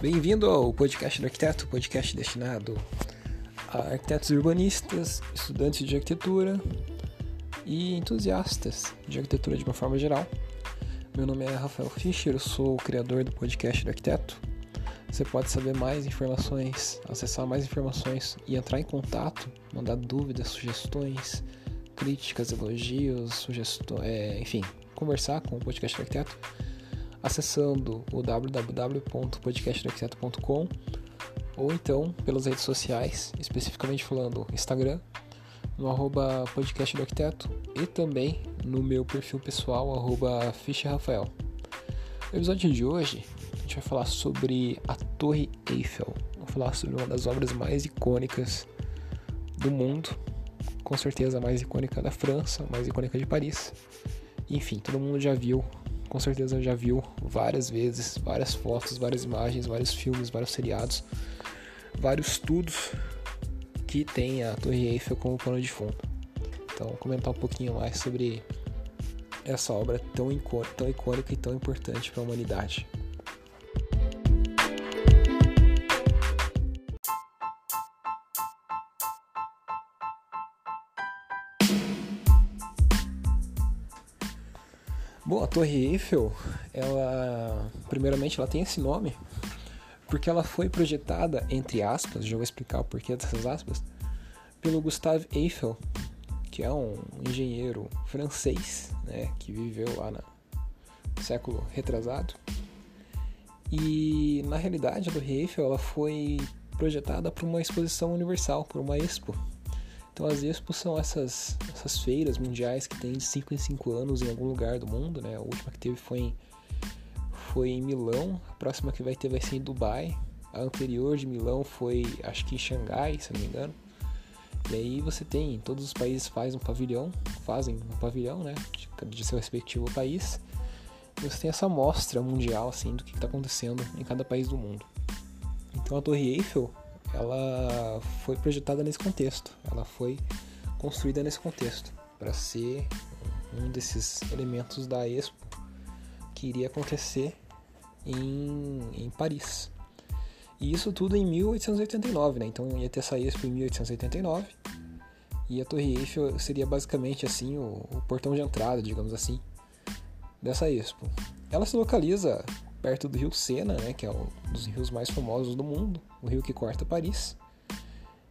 Bem-vindo ao podcast do arquiteto, podcast destinado a arquitetos urbanistas, estudantes de arquitetura e entusiastas de arquitetura de uma forma geral. Meu nome é Rafael Fischer, eu sou o criador do podcast do arquiteto. Você pode saber mais informações, acessar mais informações e entrar em contato, mandar dúvidas, sugestões, críticas, elogios, sugestões, é, enfim, conversar com o podcast do arquiteto acessando o www.podcastarquiteto.com ou então pelas redes sociais, especificamente falando Instagram, no arroba podcast do arquiteto e também no meu perfil pessoal, arroba Rafael. No episódio de hoje, a gente vai falar sobre a Torre Eiffel. Vamos falar sobre uma das obras mais icônicas do mundo, com certeza a mais icônica da França, a mais icônica de Paris. Enfim, todo mundo já viu com certeza já viu várias vezes, várias fotos, várias imagens, vários filmes, vários seriados, vários estudos que tem a Torre Eiffel como pano de fundo. Então, comentar um pouquinho mais sobre essa obra tão, tão icônica e tão importante para a humanidade. Bom, a Torre Eiffel, ela, primeiramente, ela tem esse nome porque ela foi projetada, entre aspas, já vou explicar o porquê dessas aspas, pelo Gustave Eiffel, que é um engenheiro francês, né, que viveu lá no século retrasado. E na realidade a Torre Eiffel ela foi projetada para uma exposição universal, por uma expo, então as expos são essas, essas feiras mundiais que tem de 5 em 5 anos em algum lugar do mundo, né? A última que teve foi em, foi em Milão, a próxima que vai ter vai ser em Dubai, a anterior de Milão foi acho que em Xangai, se não me engano. E aí você tem, todos os países fazem um pavilhão, fazem um pavilhão, né, de, de seu respectivo país. E você tem essa mostra mundial assim do que está acontecendo em cada país do mundo. Então a Torre Eiffel ela foi projetada nesse contexto, ela foi construída nesse contexto para ser um desses elementos da Expo que iria acontecer em, em Paris. E isso tudo em 1889, né? Então ia ter essa Expo em 1889 e a Torre Eiffel seria basicamente assim o, o portão de entrada, digamos assim, dessa Expo. Ela se localiza perto do rio Sena, né, que é um dos rios mais famosos do mundo, o rio que corta Paris.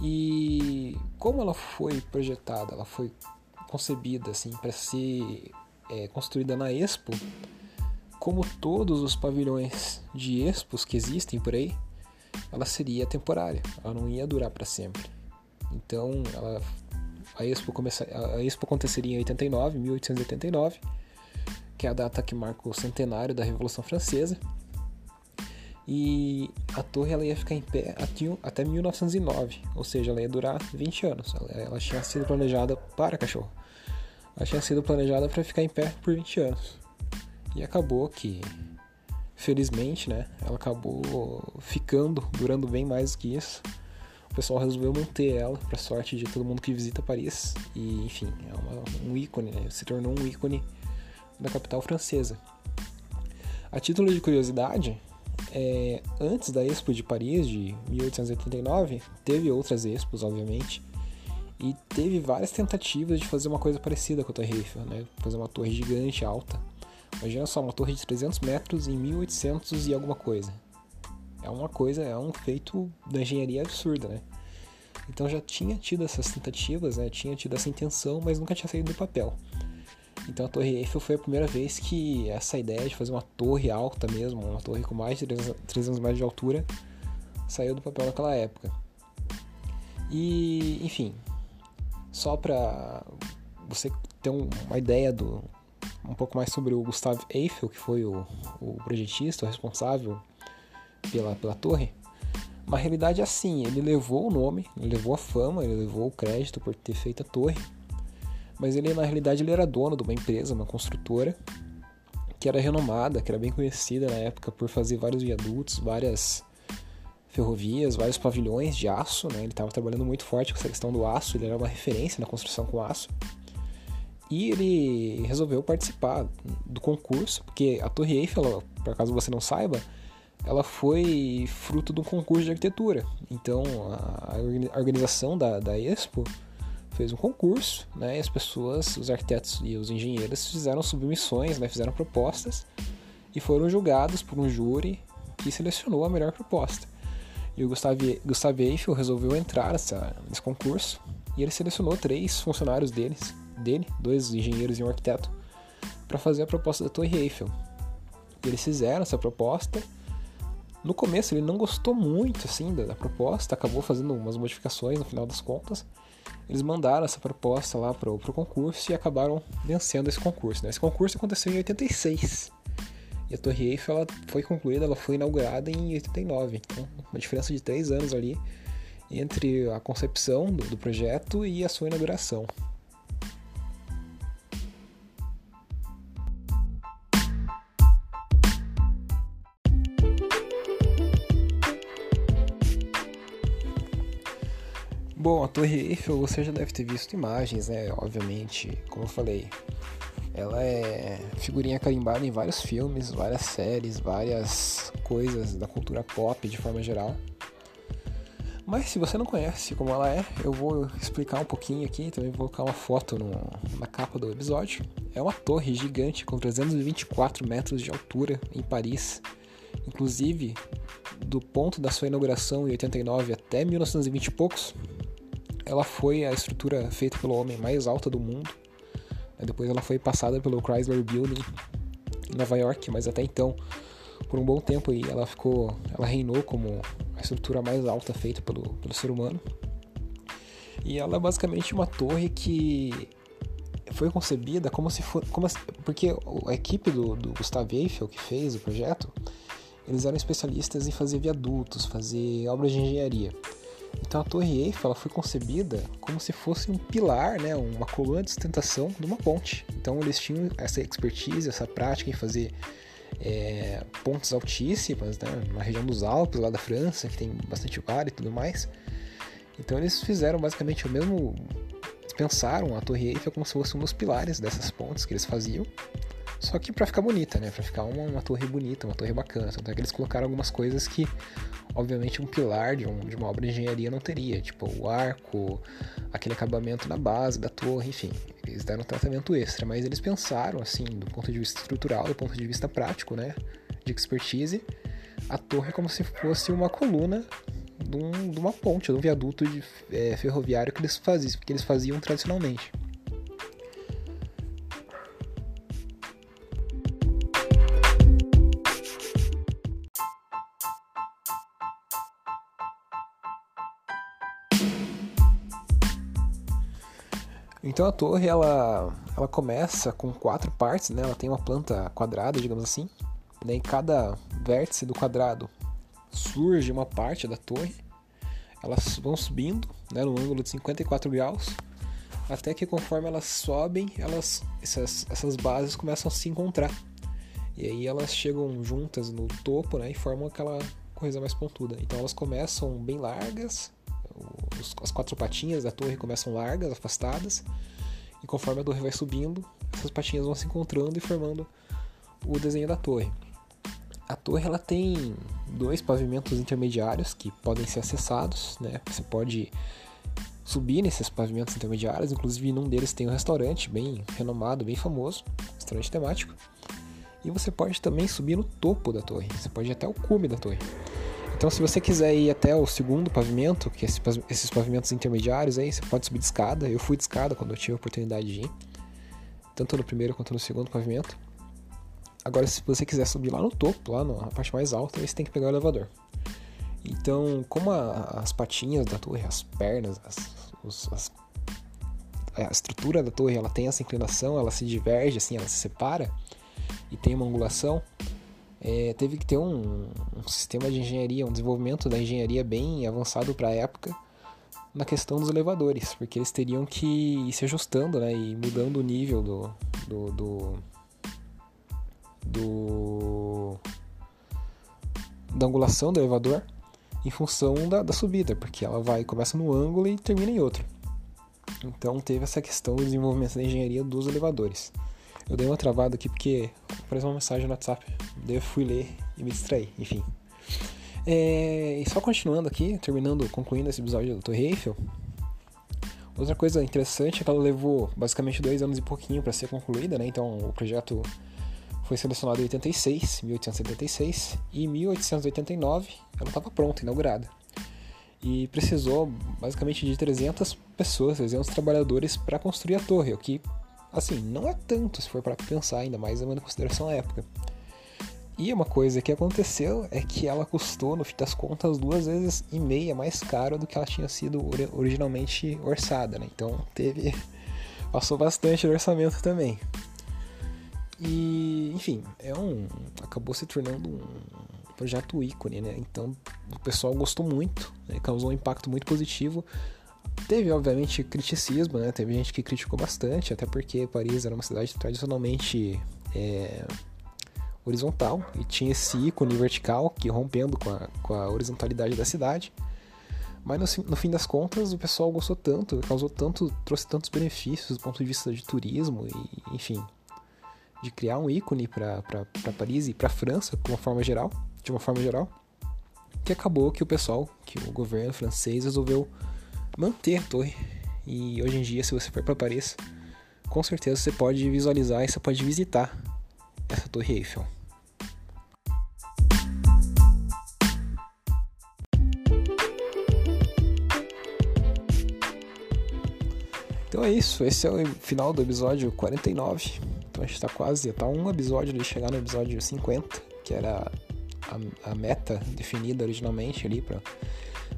E como ela foi projetada, ela foi concebida assim para ser é, construída na Expo, como todos os pavilhões de expos que existem por aí, ela seria temporária, ela não ia durar para sempre. Então, ela, a, Expo começa, a Expo aconteceria em 89, 1889 que é a data que marca o centenário da Revolução Francesa. E a torre ela ia ficar em pé até 1909, ou seja, ela ia durar 20 anos. Ela, tinha sido planejada para cachorro. Ela tinha sido planejada para ficar em pé por 20 anos. E acabou que, felizmente, né, ela acabou ficando, durando bem mais do que isso. O pessoal resolveu manter ela, para sorte de todo mundo que visita Paris. E, enfim, é uma, um ícone, né? se tornou um ícone da capital francesa. A título de curiosidade, é, antes da Expo de Paris de 1889, teve outras expos, obviamente, e teve várias tentativas de fazer uma coisa parecida com a Torre Eiffel, né? fazer uma torre gigante, alta. Imagina só, uma torre de 300 metros em 1800 e alguma coisa. É uma coisa, é um feito da engenharia absurda, né? Então já tinha tido essas tentativas, né? tinha tido essa intenção, mas nunca tinha saído do papel. Então a Torre Eiffel foi a primeira vez que essa ideia de fazer uma torre alta mesmo, uma torre com mais de 300 metros de altura, saiu do papel naquela época. E, enfim, só para você ter uma ideia do um pouco mais sobre o Gustave Eiffel, que foi o, o projetista, o responsável pela, pela torre, uma realidade é assim, ele levou o nome, ele levou a fama, ele levou o crédito por ter feito a torre, mas ele na realidade ele era dono de uma empresa, uma construtora, que era renomada, que era bem conhecida na época por fazer vários viadutos, várias ferrovias, vários pavilhões de aço, né? Ele estava trabalhando muito forte com essa questão do aço, ele era uma referência na construção com aço. E ele resolveu participar do concurso, porque a Torre Eiffel, por acaso você não saiba, ela foi fruto de um concurso de arquitetura. Então, a organização da, da Expo fez um concurso, né? E as pessoas, os arquitetos e os engenheiros fizeram submissões, né? Fizeram propostas e foram julgados por um júri que selecionou a melhor proposta. E o Gustave, Gustave Eiffel resolveu entrar nesse concurso e ele selecionou três funcionários deles, dele, dois engenheiros e um arquiteto, para fazer a proposta da Torre Eiffel. E eles fizeram essa proposta. No começo ele não gostou muito assim da proposta, acabou fazendo umas modificações no final das contas. Eles mandaram essa proposta lá para o concurso e acabaram vencendo esse concurso. Né? Esse concurso aconteceu em 86. E a Torre Eiffel ela foi concluída, ela foi inaugurada em 89. Então, uma diferença de três anos ali entre a concepção do, do projeto e a sua inauguração. Torre Eiffel você já deve ter visto imagens, né? Obviamente, como eu falei, ela é figurinha carimbada em vários filmes, várias séries, várias coisas da cultura pop de forma geral. Mas se você não conhece como ela é, eu vou explicar um pouquinho aqui, também vou colocar uma foto no, na capa do episódio. É uma torre gigante com 324 metros de altura em Paris. Inclusive, do ponto da sua inauguração em 89 até 1920 e poucos, ela foi a estrutura feita pelo homem mais alta do mundo depois ela foi passada pelo Chrysler Building em Nova York, mas até então, por um bom tempo aí, ela ficou, ela reinou como a estrutura mais alta feita pelo, pelo ser humano. E ela é basicamente uma torre que foi concebida como se fosse, como, porque a equipe do, do Gustave Eiffel que fez o projeto, eles eram especialistas em fazer viadutos, fazer obras de engenharia. Então a Torre Eiffel foi concebida como se fosse um pilar, né, uma coluna de sustentação de uma ponte. Então eles tinham essa expertise, essa prática em fazer é, pontes altíssimas, né, na região dos Alpes, lá da França, que tem bastante vale e tudo mais. Então eles fizeram basicamente o mesmo. pensaram a Torre Eiffel como se fosse um dos pilares dessas pontes que eles faziam. Só que para ficar bonita, né? Para ficar uma, uma, torre bonita, uma torre bacana. Tanto é que eles colocaram algumas coisas que obviamente um pilar de, um, de uma obra de engenharia não teria, tipo o arco, aquele acabamento na base da torre, enfim, eles deram um tratamento extra, mas eles pensaram assim, do ponto de vista estrutural, do ponto de vista prático, né, de expertise, a torre é como se fosse uma coluna de, um, de uma ponte, de um viaduto de, é, ferroviário que eles, faziam, que eles faziam tradicionalmente. Então a torre ela, ela começa com quatro partes, né? Ela tem uma planta quadrada, digamos assim. Né? Em cada vértice do quadrado surge uma parte da torre. Elas vão subindo, né, no ângulo de 54 graus, até que conforme elas sobem, elas essas, essas bases começam a se encontrar. E aí elas chegam juntas no topo, né, e formam aquela coisa mais pontuda. Então elas começam bem largas, as quatro patinhas da torre começam largas, afastadas, e conforme a torre vai subindo, essas patinhas vão se encontrando e formando o desenho da torre. A torre ela tem dois pavimentos intermediários que podem ser acessados, né? Você pode subir nesses pavimentos intermediários, inclusive num deles tem um restaurante bem renomado, bem famoso, restaurante temático. E você pode também subir no topo da torre, você pode ir até o cume da torre. Então, se você quiser ir até o segundo pavimento, que é esses pavimentos intermediários aí, você pode subir de escada. Eu fui de escada quando eu tive a oportunidade de ir, tanto no primeiro quanto no segundo pavimento. Agora, se você quiser subir lá no topo, lá na parte mais alta, você tem que pegar o elevador. Então, como a, as patinhas da torre, as pernas, as, os, as, a estrutura da torre, ela tem essa inclinação, ela se diverge, assim, ela se separa e tem uma angulação é, teve que ter um, um, sistema de engenharia, um desenvolvimento da engenharia bem avançado para a época na questão dos elevadores, porque eles teriam que ir se ajustando né, e mudando o nível do, do, do, do da angulação do elevador em função da, da subida, porque ela vai começa no ângulo e termina em outro. Então teve essa questão do desenvolvimento da engenharia dos elevadores. Eu dei uma travada aqui porque apareceu uma mensagem no WhatsApp. Daí eu fui ler e me distraí, enfim. É, e só continuando aqui, terminando, concluindo esse episódio do Torre Eiffel, outra coisa interessante é que ela levou basicamente dois anos e pouquinho para ser concluída, né? Então o projeto foi selecionado em 86, 1876, e em 1889 ela estava pronta, inaugurada. E precisou basicamente de 300 pessoas, 300 trabalhadores para construir a torre, o que, assim, não é tanto se for para pensar, ainda mais levando em consideração a época. E uma coisa que aconteceu é que ela custou, no fim das contas, duas vezes e meia mais caro do que ela tinha sido originalmente orçada, né? Então teve. passou bastante do orçamento também. E, enfim, é um. acabou se tornando um projeto ícone, né? Então o pessoal gostou muito, né? causou um impacto muito positivo. Teve, obviamente, criticismo, né? Teve gente que criticou bastante, até porque Paris era uma cidade tradicionalmente. É, horizontal e tinha esse ícone vertical que rompendo com a, com a horizontalidade da cidade. Mas no, no, fim das contas o pessoal gostou tanto, causou tanto, trouxe tantos benefícios do ponto de vista de turismo e, enfim, de criar um ícone para Paris e para França, de uma forma geral, de uma forma geral, que acabou que o pessoal, que o governo francês resolveu manter a torre. E hoje em dia, se você for para Paris, com certeza você pode visualizar e você pode visitar essa torre Eiffel. Então é isso, esse é o final do episódio 49. Então a gente tá quase, tá um episódio de chegar no episódio 50, que era a, a meta definida originalmente ali para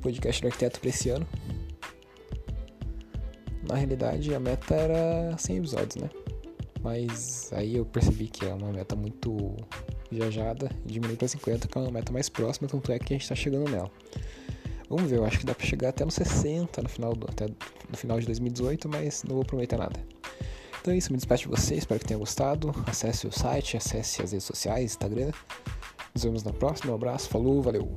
podcast do arquiteto para esse ano. Na realidade, a meta era 100 episódios, né? Mas aí eu percebi que é uma meta muito viajada, diminui para 50, que é uma meta mais próxima, tanto é que a gente está chegando nela. Vamos ver, eu acho que dá para chegar até no 60 no final, do, até no final de 2018, mas não vou prometer nada. Então é isso, me despeço de vocês, espero que tenha gostado. Acesse o site, acesse as redes sociais, Instagram. Nos vemos na próxima, um abraço, falou, valeu!